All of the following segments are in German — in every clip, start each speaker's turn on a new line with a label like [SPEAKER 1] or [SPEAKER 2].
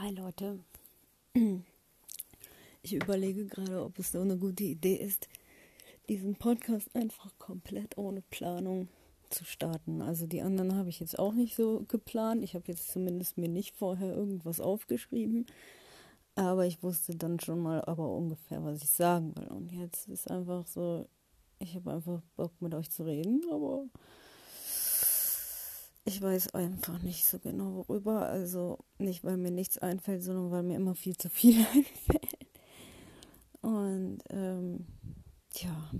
[SPEAKER 1] Hi Leute. Ich überlege gerade, ob es so eine gute Idee ist, diesen Podcast einfach komplett ohne Planung zu starten. Also die anderen habe ich jetzt auch nicht so geplant. Ich habe jetzt zumindest mir nicht vorher irgendwas aufgeschrieben. Aber ich wusste dann schon mal aber ungefähr, was ich sagen will. Und jetzt ist einfach so, ich habe einfach Bock mit euch zu reden, aber ich weiß einfach nicht so genau worüber. Also nicht, weil mir nichts einfällt, sondern weil mir immer viel zu viel einfällt. Und ähm, ja,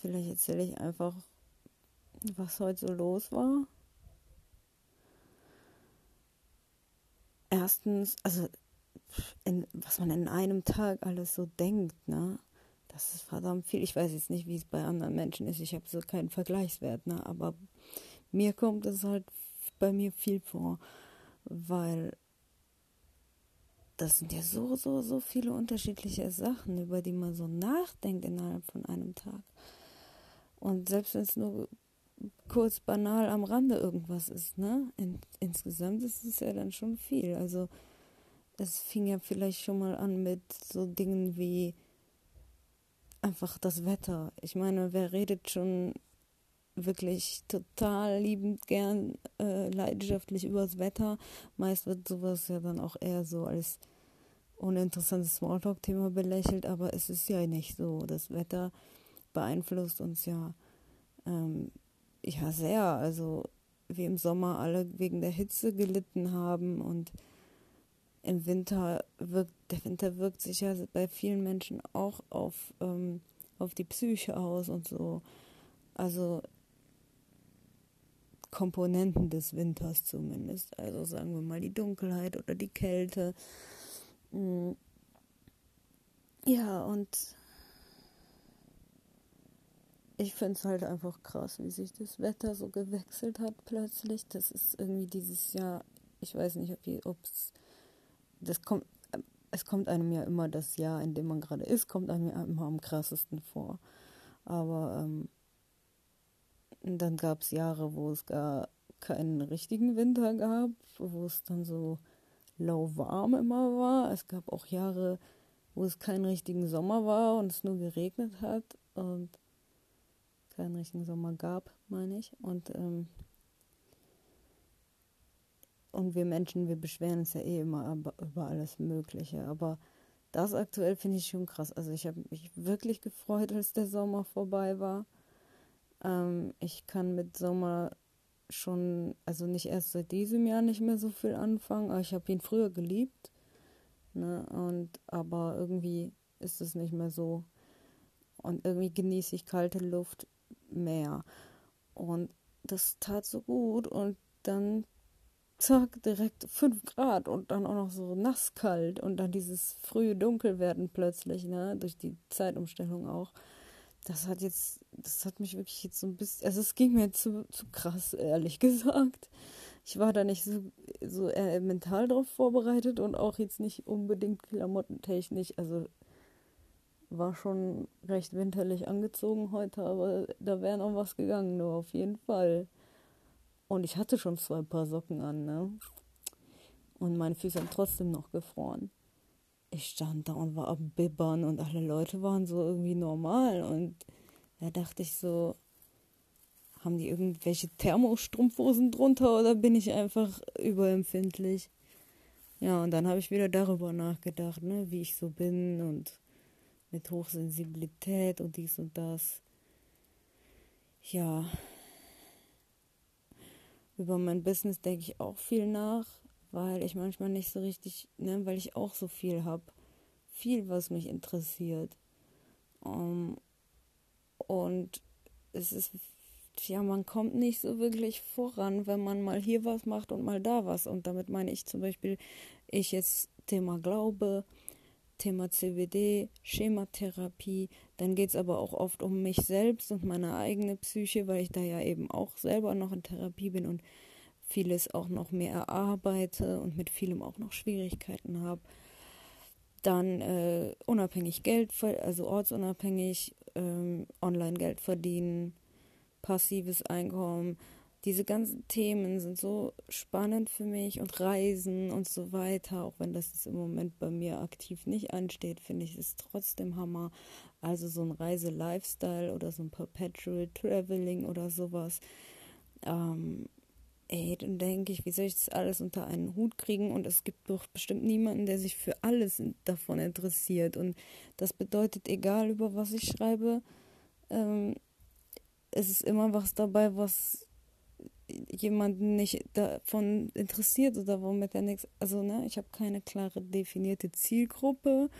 [SPEAKER 1] vielleicht erzähle ich einfach, was heute so los war. Erstens, also in, was man in einem Tag alles so denkt, ne? Das ist verdammt viel. Ich weiß jetzt nicht, wie es bei anderen Menschen ist. Ich habe so keinen Vergleichswert, ne? Aber mir kommt es halt bei mir viel vor, weil das sind ja so, so, so viele unterschiedliche Sachen, über die man so nachdenkt innerhalb von einem Tag. Und selbst wenn es nur kurz banal am Rande irgendwas ist, ne? In, insgesamt ist es ja dann schon viel. Also es fing ja vielleicht schon mal an mit so Dingen wie einfach das Wetter. Ich meine, wer redet schon wirklich total liebend gern äh, leidenschaftlich übers Wetter. Meist wird sowas ja dann auch eher so als uninteressantes Smalltalk-Thema belächelt, aber es ist ja nicht so. Das Wetter beeinflusst uns ja, ähm, ja sehr. Also wie im Sommer alle wegen der Hitze gelitten haben und im Winter wirkt, der Winter wirkt sich ja bei vielen Menschen auch auf, ähm, auf die Psyche aus und so. Also Komponenten des Winters zumindest. Also sagen wir mal die Dunkelheit oder die Kälte. Mm. Ja, und ich finde es halt einfach krass, wie sich das Wetter so gewechselt hat plötzlich. Das ist irgendwie dieses Jahr, ich weiß nicht, ob es, das kommt, es kommt einem ja immer das Jahr, in dem man gerade ist, kommt einem ja immer am krassesten vor. Aber ähm, und dann gab es Jahre, wo es gar keinen richtigen Winter gab, wo es dann so lauwarm immer war. Es gab auch Jahre, wo es keinen richtigen Sommer war und es nur geregnet hat und keinen richtigen Sommer gab, meine ich. Und, ähm, und wir Menschen, wir beschweren uns ja eh immer über alles Mögliche. Aber das aktuell finde ich schon krass. Also ich habe mich wirklich gefreut, als der Sommer vorbei war. Ähm, ich kann mit Sommer schon, also nicht erst seit diesem Jahr nicht mehr so viel anfangen, aber ich habe ihn früher geliebt. Ne? Und aber irgendwie ist es nicht mehr so. Und irgendwie genieße ich kalte Luft mehr. Und das tat so gut. Und dann zack, direkt 5 Grad und dann auch noch so nasskalt und dann dieses frühe Dunkelwerden plötzlich, ne, durch die Zeitumstellung auch das hat jetzt, das hat mich wirklich jetzt so ein bisschen, also es ging mir zu, zu krass, ehrlich gesagt. Ich war da nicht so, so äh, mental drauf vorbereitet und auch jetzt nicht unbedingt klamottentechnisch. Also war schon recht winterlich angezogen heute, aber da wäre noch was gegangen, nur auf jeden Fall. Und ich hatte schon zwei Paar Socken an, ne? Und meine Füße haben trotzdem noch gefroren ich stand da und war am Bibbern und alle Leute waren so irgendwie normal. Und da dachte ich so, haben die irgendwelche Thermostrumpfhosen drunter oder bin ich einfach überempfindlich? Ja, und dann habe ich wieder darüber nachgedacht, ne, wie ich so bin und mit Hochsensibilität und dies und das. Ja. Über mein Business denke ich auch viel nach weil ich manchmal nicht so richtig, ne, weil ich auch so viel habe, viel, was mich interessiert. Um, und es ist, ja, man kommt nicht so wirklich voran, wenn man mal hier was macht und mal da was. Und damit meine ich zum Beispiel, ich jetzt Thema Glaube, Thema CBD, Schematherapie. Dann geht es aber auch oft um mich selbst und meine eigene Psyche, weil ich da ja eben auch selber noch in Therapie bin und vieles auch noch mehr erarbeite und mit vielem auch noch Schwierigkeiten habe. Dann äh, unabhängig Geld, also ortsunabhängig, ähm, online Geld verdienen, passives Einkommen, diese ganzen Themen sind so spannend für mich und Reisen und so weiter, auch wenn das jetzt im Moment bei mir aktiv nicht ansteht, finde ich es trotzdem Hammer. Also so ein Reise-Lifestyle oder so ein Perpetual Traveling oder sowas. Ähm, ey, dann denke ich, wie soll ich das alles unter einen Hut kriegen? Und es gibt doch bestimmt niemanden, der sich für alles davon interessiert. Und das bedeutet, egal über was ich schreibe, ähm, es ist immer was dabei, was jemanden nicht davon interessiert oder womit er nichts. Also, ne, ich habe keine klare definierte Zielgruppe.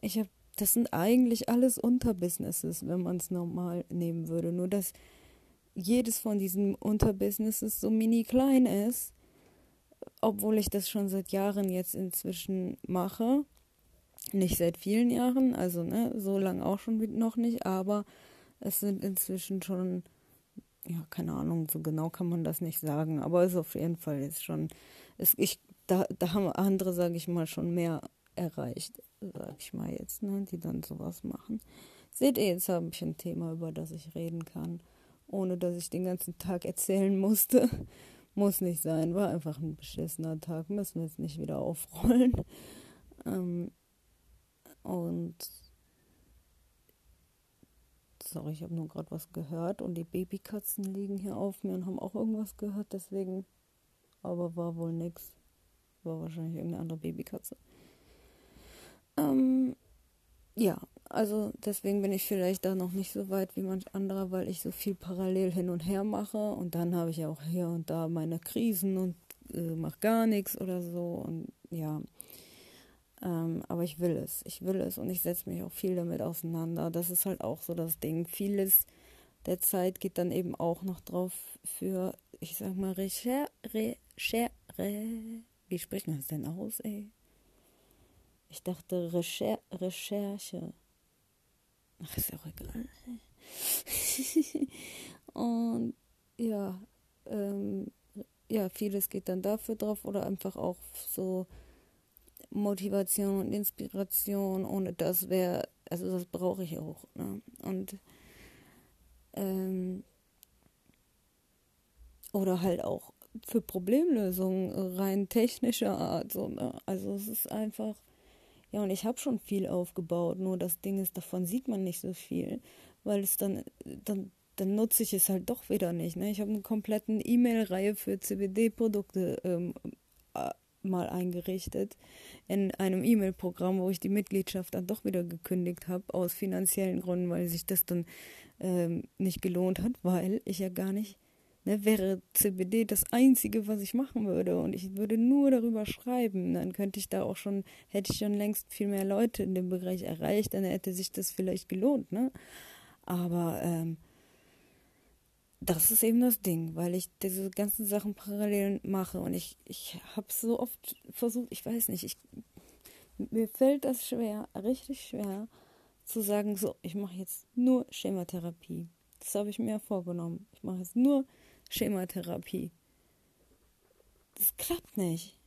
[SPEAKER 1] Ich habe, das sind eigentlich alles Unterbusinesses, wenn man es normal nehmen würde. Nur dass jedes von diesen Unterbusinesses so mini klein ist, obwohl ich das schon seit Jahren jetzt inzwischen mache. Nicht seit vielen Jahren, also ne, so lange auch schon noch nicht, aber es sind inzwischen schon ja, keine Ahnung, so genau kann man das nicht sagen, aber es ist auf jeden Fall ist schon, ist, ich, da, da haben andere, sage ich mal, schon mehr erreicht, sage ich mal jetzt, ne, die dann sowas machen. Seht ihr, jetzt habe ich ein Thema, über das ich reden kann, ohne dass ich den ganzen Tag erzählen musste. Muss nicht sein, war einfach ein beschissener Tag, müssen wir jetzt nicht wieder aufrollen. Ähm, und Sorry, ich habe nur gerade was gehört und die Babykatzen liegen hier auf mir und haben auch irgendwas gehört, deswegen. Aber war wohl nix. War wahrscheinlich irgendeine andere Babykatze. Ähm, ja, also deswegen bin ich vielleicht da noch nicht so weit wie manch anderer, weil ich so viel parallel hin und her mache und dann habe ich auch hier und da meine Krisen und äh, mache gar nichts oder so und ja. Ähm, aber ich will es. Ich will es und ich setze mich auch viel damit auseinander. Das ist halt auch so das Ding. Vieles der Zeit geht dann eben auch noch drauf für, ich sag mal, Recher, Recher, wie spricht man das denn aus, ey? Ich dachte Recher, Recherche. Ach, ist ja auch egal. und ja, ähm, ja, vieles geht dann dafür drauf oder einfach auch so Motivation und Inspiration. Ohne das wäre, also das brauche ich auch. Ne? Und ähm, oder halt auch für Problemlösungen rein technischer Art. So, ne? Also es ist einfach, ja, und ich habe schon viel aufgebaut, nur das Ding ist, davon sieht man nicht so viel, weil es dann, dann, dann nutze ich es halt doch wieder nicht. Ne? Ich habe eine komplette E-Mail-Reihe für CBD-Produkte ähm, mal eingerichtet in einem E-Mail-Programm, wo ich die Mitgliedschaft dann doch wieder gekündigt habe, aus finanziellen Gründen, weil sich das dann ähm, nicht gelohnt hat, weil ich ja gar nicht, ne, wäre CBD das Einzige, was ich machen würde und ich würde nur darüber schreiben, dann könnte ich da auch schon, hätte ich schon längst viel mehr Leute in dem Bereich erreicht, dann hätte sich das vielleicht gelohnt, ne? Aber ähm, das ist eben das Ding, weil ich diese ganzen Sachen parallel mache und ich, ich habe so oft versucht, ich weiß nicht, ich, mir fällt das schwer, richtig schwer, zu sagen, so, ich mache jetzt nur Schematherapie. Das habe ich mir vorgenommen. Ich mache jetzt nur Schematherapie. Das klappt nicht.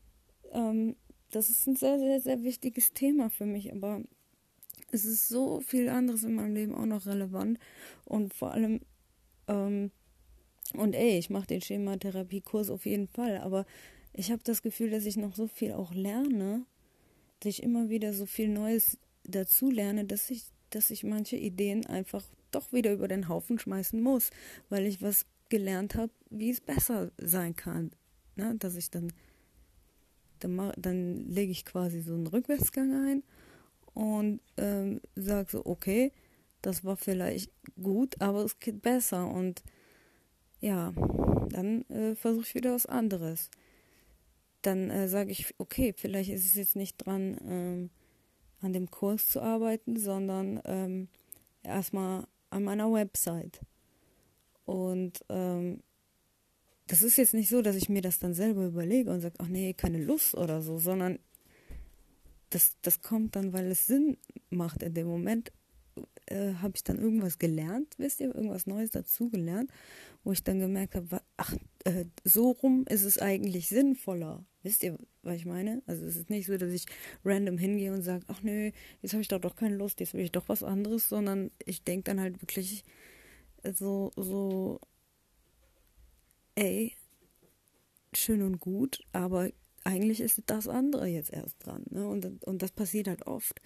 [SPEAKER 1] Ähm, das ist ein sehr, sehr, sehr wichtiges Thema für mich, aber es ist so viel anderes in meinem Leben auch noch relevant und vor allem ähm, und ey, ich mache den Schematherapiekurs auf jeden Fall, aber ich habe das Gefühl, dass ich noch so viel auch lerne, dass ich immer wieder so viel Neues dazu lerne, dass ich, dass ich manche Ideen einfach doch wieder über den Haufen schmeißen muss, weil ich was gelernt habe, wie es besser sein kann. Ne? Dass ich dann, dann, dann lege ich quasi so einen Rückwärtsgang ein und ähm, sage so, okay, das war vielleicht gut, aber es geht besser und ja, dann äh, versuche ich wieder was anderes. Dann äh, sage ich, okay, vielleicht ist es jetzt nicht dran, ähm, an dem Kurs zu arbeiten, sondern ähm, erstmal an meiner Website. Und ähm, das ist jetzt nicht so, dass ich mir das dann selber überlege und sage, ach nee, keine Lust oder so, sondern das, das kommt dann, weil es Sinn macht in dem Moment, äh, habe ich dann irgendwas gelernt, wisst ihr, irgendwas Neues dazugelernt, wo ich dann gemerkt habe, ach, äh, so rum ist es eigentlich sinnvoller. Wisst ihr, was ich meine? Also es ist nicht so, dass ich random hingehe und sage, ach nö, jetzt habe ich doch doch keine Lust, jetzt will ich doch was anderes, sondern ich denke dann halt wirklich so, so ey, schön und gut, aber eigentlich ist das andere jetzt erst dran. Ne? Und, und das passiert halt oft.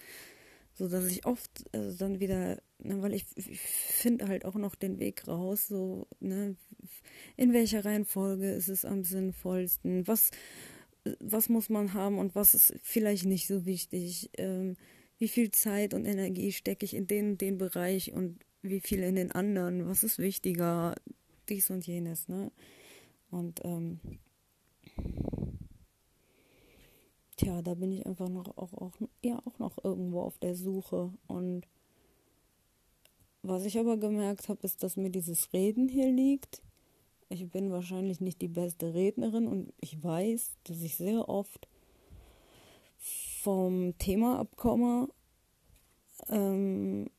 [SPEAKER 1] So dass ich oft also dann wieder, ne, weil ich, ich finde halt auch noch den Weg raus, so, ne, in welcher Reihenfolge ist es am sinnvollsten, was, was muss man haben und was ist vielleicht nicht so wichtig, ähm, wie viel Zeit und Energie stecke ich in den, den Bereich und wie viel in den anderen, was ist wichtiger, dies und jenes, ne? Und ähm, tja, da bin ich einfach noch auch, auch, ja, auch noch irgendwo auf der Suche. Und was ich aber gemerkt habe, ist, dass mir dieses Reden hier liegt. Ich bin wahrscheinlich nicht die beste Rednerin und ich weiß, dass ich sehr oft vom Thema abkomme. Ähm,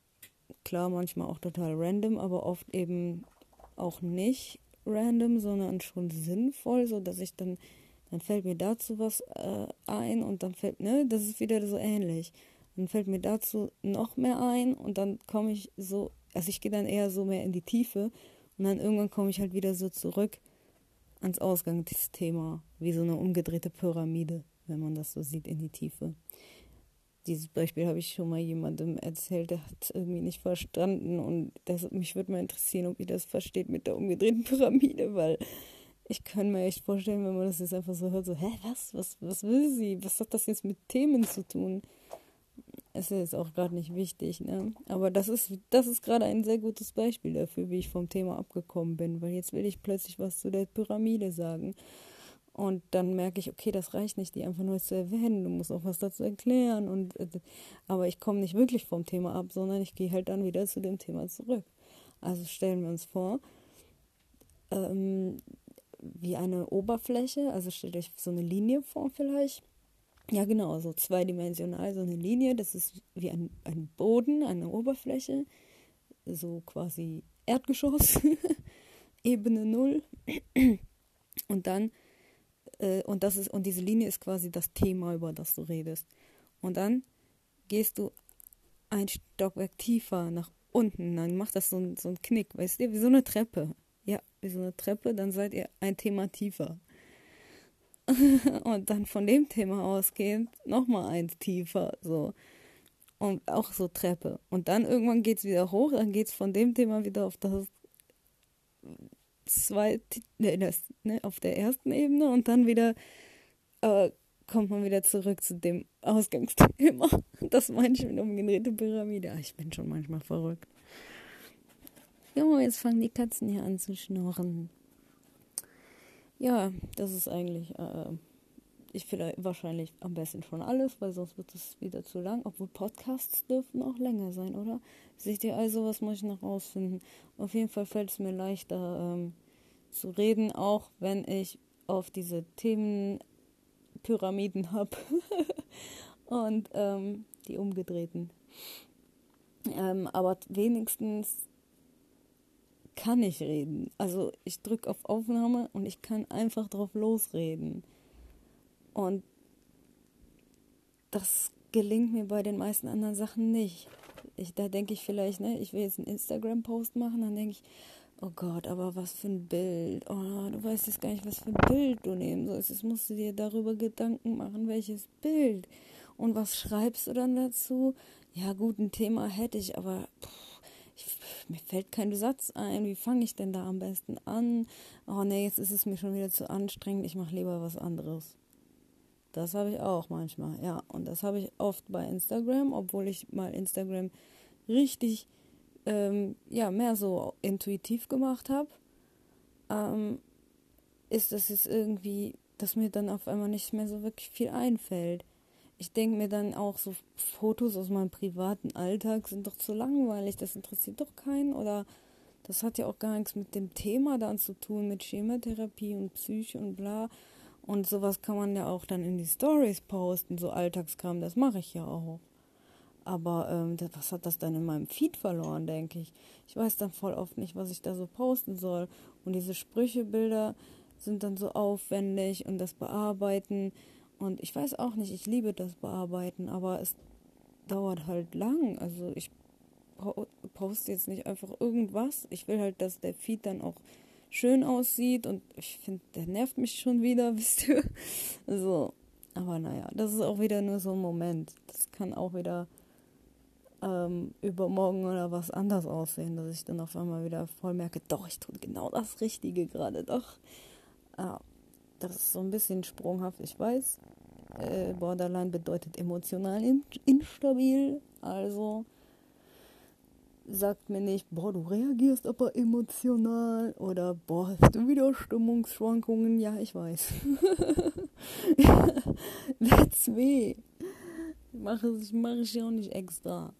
[SPEAKER 1] klar, manchmal auch total random, aber oft eben auch nicht random, sondern schon sinnvoll, so dass ich dann dann fällt mir dazu was äh, ein und dann fällt, ne, das ist wieder so ähnlich. Dann fällt mir dazu noch mehr ein und dann komme ich so, also ich gehe dann eher so mehr in die Tiefe und dann irgendwann komme ich halt wieder so zurück ans Ausgangsthema, wie so eine umgedrehte Pyramide, wenn man das so sieht in die Tiefe. Dieses Beispiel habe ich schon mal jemandem erzählt, der hat irgendwie nicht verstanden und das, mich würde mal interessieren, ob ihr das versteht mit der umgedrehten Pyramide, weil ich kann mir echt vorstellen, wenn man das jetzt einfach so hört, so, hä, was, was, was will sie? Was hat das jetzt mit Themen zu tun? Ist ja jetzt auch gerade nicht wichtig, ne? Aber das ist, das ist gerade ein sehr gutes Beispiel dafür, wie ich vom Thema abgekommen bin, weil jetzt will ich plötzlich was zu der Pyramide sagen. Und dann merke ich, okay, das reicht nicht, die einfach nur zu erwähnen. Du musst auch was dazu erklären. Und, äh, aber ich komme nicht wirklich vom Thema ab, sondern ich gehe halt dann wieder zu dem Thema zurück. Also stellen wir uns vor, ähm, wie eine Oberfläche, also stellt euch so eine Linie vor vielleicht. Ja, genau, so zweidimensional so eine Linie, das ist wie ein, ein Boden, eine Oberfläche, so quasi Erdgeschoss, Ebene Null. Und dann, äh, und das ist, und diese Linie ist quasi das Thema, über das du redest. Und dann gehst du ein Stockwerk tiefer nach unten, dann macht das so, ein, so einen Knick, weißt du, wie so eine Treppe ja, wie so eine Treppe, dann seid ihr ein Thema tiefer. und dann von dem Thema ausgehend nochmal eins tiefer, so. Und auch so Treppe. Und dann irgendwann geht es wieder hoch, dann geht es von dem Thema wieder auf das zweite, ne, das, ne, auf der ersten Ebene und dann wieder äh, kommt man wieder zurück zu dem Ausgangsthema. Das meine ich mit umgedrehte Pyramide. Ah, ich bin schon manchmal verrückt. Junge, jetzt fangen die Katzen hier an zu schnurren. Ja, das ist eigentlich, äh, ich vielleicht wahrscheinlich am besten schon alles, weil sonst wird es wieder zu lang. Obwohl Podcasts dürfen auch länger sein, oder? Seht ihr also, was muss ich noch rausfinden? Auf jeden Fall fällt es mir leichter ähm, zu reden, auch wenn ich auf diese Themen Pyramiden habe und ähm, die umgedrehten. Ähm, aber wenigstens kann ich reden. Also ich drücke auf Aufnahme und ich kann einfach drauf losreden. Und das gelingt mir bei den meisten anderen Sachen nicht. Ich, da denke ich vielleicht, ne, ich will jetzt einen Instagram-Post machen, dann denke ich, oh Gott, aber was für ein Bild. Oh, du weißt jetzt gar nicht, was für ein Bild du nehmen sollst. Jetzt musst du dir darüber Gedanken machen, welches Bild. Und was schreibst du dann dazu? Ja, gut, ein Thema hätte ich, aber pff, ich, mir fällt kein Satz ein, wie fange ich denn da am besten an? Oh nee, jetzt ist es mir schon wieder zu anstrengend, ich mache lieber was anderes. Das habe ich auch manchmal, ja. Und das habe ich oft bei Instagram, obwohl ich mal Instagram richtig, ähm, ja, mehr so intuitiv gemacht habe, ähm, ist das jetzt irgendwie, dass mir dann auf einmal nicht mehr so wirklich viel einfällt ich denke mir dann auch so Fotos aus meinem privaten Alltag sind doch zu langweilig, das interessiert doch keinen oder das hat ja auch gar nichts mit dem Thema dann zu tun, mit Chematherapie und Psyche und bla. Und sowas kann man ja auch dann in die Stories posten, so Alltagskram, das mache ich ja auch. Aber ähm, was hat das dann in meinem Feed verloren, denke ich. Ich weiß dann voll oft nicht, was ich da so posten soll. Und diese Sprüchebilder sind dann so aufwendig und das Bearbeiten und ich weiß auch nicht, ich liebe das Bearbeiten, aber es dauert halt lang. Also ich poste jetzt nicht einfach irgendwas. Ich will halt, dass der Feed dann auch schön aussieht und ich finde, der nervt mich schon wieder, wisst ihr? So. Aber naja, das ist auch wieder nur so ein Moment. Das kann auch wieder ähm, übermorgen oder was anders aussehen, dass ich dann auf einmal wieder voll merke, doch, ich tue genau das Richtige gerade, doch. Ja, das ist so ein bisschen sprunghaft, ich weiß. Äh, Borderline bedeutet emotional in instabil, also sagt mir nicht, boah, du reagierst aber emotional oder boah, hast du wieder Stimmungsschwankungen? Ja, ich weiß. That's me. Mache ich, mach auch nicht extra.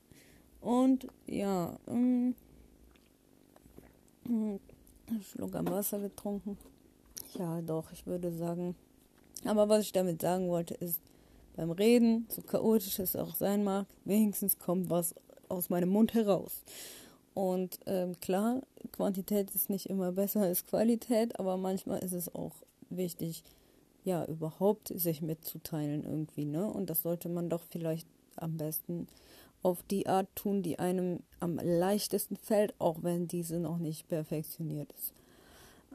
[SPEAKER 1] Und ja, ähm, hm, Schluck am Wasser getrunken. Ja, doch, ich würde sagen. Aber was ich damit sagen wollte, ist, beim Reden, so chaotisch es auch sein mag, wenigstens kommt was aus meinem Mund heraus. Und ähm, klar, Quantität ist nicht immer besser als Qualität, aber manchmal ist es auch wichtig, ja, überhaupt sich mitzuteilen irgendwie, ne? Und das sollte man doch vielleicht am besten auf die Art tun, die einem am leichtesten fällt, auch wenn diese noch nicht perfektioniert ist.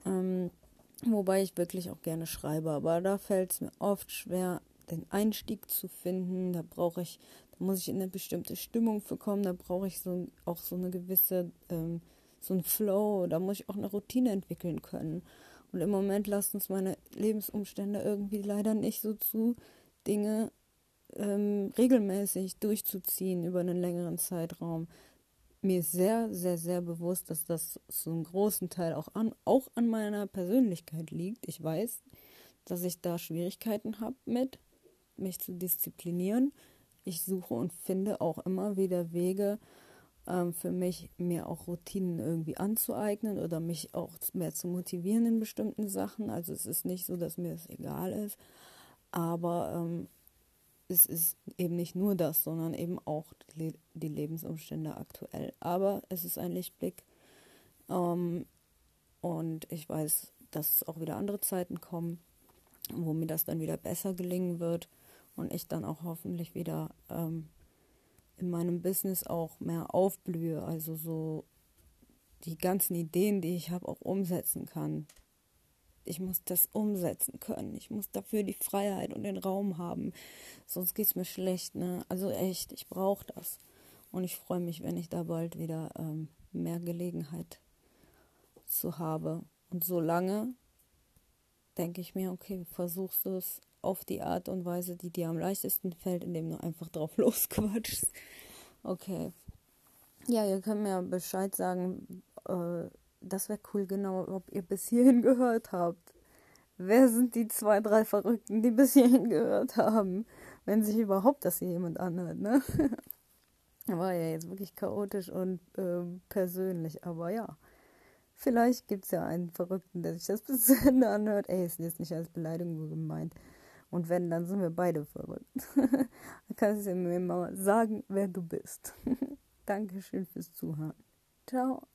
[SPEAKER 1] Ähm, wobei ich wirklich auch gerne schreibe, aber da fällt es mir oft schwer, den Einstieg zu finden. Da brauche ich, da muss ich in eine bestimmte Stimmung für kommen, da brauche ich so auch so eine gewisse, ähm, so ein Flow, da muss ich auch eine Routine entwickeln können. Und im Moment lassen uns meine Lebensumstände irgendwie leider nicht so zu, Dinge ähm, regelmäßig durchzuziehen über einen längeren Zeitraum. Mir ist sehr, sehr, sehr bewusst, dass das so einen großen Teil auch an, auch an meiner Persönlichkeit liegt. Ich weiß, dass ich da Schwierigkeiten habe mit, mich zu disziplinieren. Ich suche und finde auch immer wieder Wege ähm, für mich, mir auch Routinen irgendwie anzueignen oder mich auch mehr zu motivieren in bestimmten Sachen. Also es ist nicht so, dass mir das egal ist, aber ähm, es ist eben nicht nur das, sondern eben auch die, die Lebensumstände aktuell. Aber es ist ein Lichtblick. Ähm, und ich weiß, dass auch wieder andere Zeiten kommen, wo mir das dann wieder besser gelingen wird und ich dann auch hoffentlich wieder ähm, in meinem Business auch mehr aufblühe. Also so die ganzen Ideen, die ich habe, auch umsetzen kann ich muss das umsetzen können. Ich muss dafür die Freiheit und den Raum haben. Sonst geht es mir schlecht. Ne? Also echt, ich brauche das. Und ich freue mich, wenn ich da bald wieder ähm, mehr Gelegenheit zu habe. Und solange denke ich mir, okay, versuchst du es auf die Art und Weise, die dir am leichtesten fällt, indem du einfach drauf losquatschst. Okay. Ja, ihr könnt mir Bescheid sagen, äh, das wäre cool, genau, ob ihr bis hierhin gehört habt. Wer sind die zwei, drei Verrückten, die bis hierhin gehört haben? Wenn sich überhaupt das hier jemand anhört, ne? War ja jetzt wirklich chaotisch und äh, persönlich, aber ja. Vielleicht gibt es ja einen Verrückten, der sich das bis zu Ende anhört. Ey, ist jetzt nicht als Beleidigung gemeint. Und wenn, dann sind wir beide verrückt. dann kannst du mir mal sagen, wer du bist. Dankeschön fürs Zuhören. Ciao.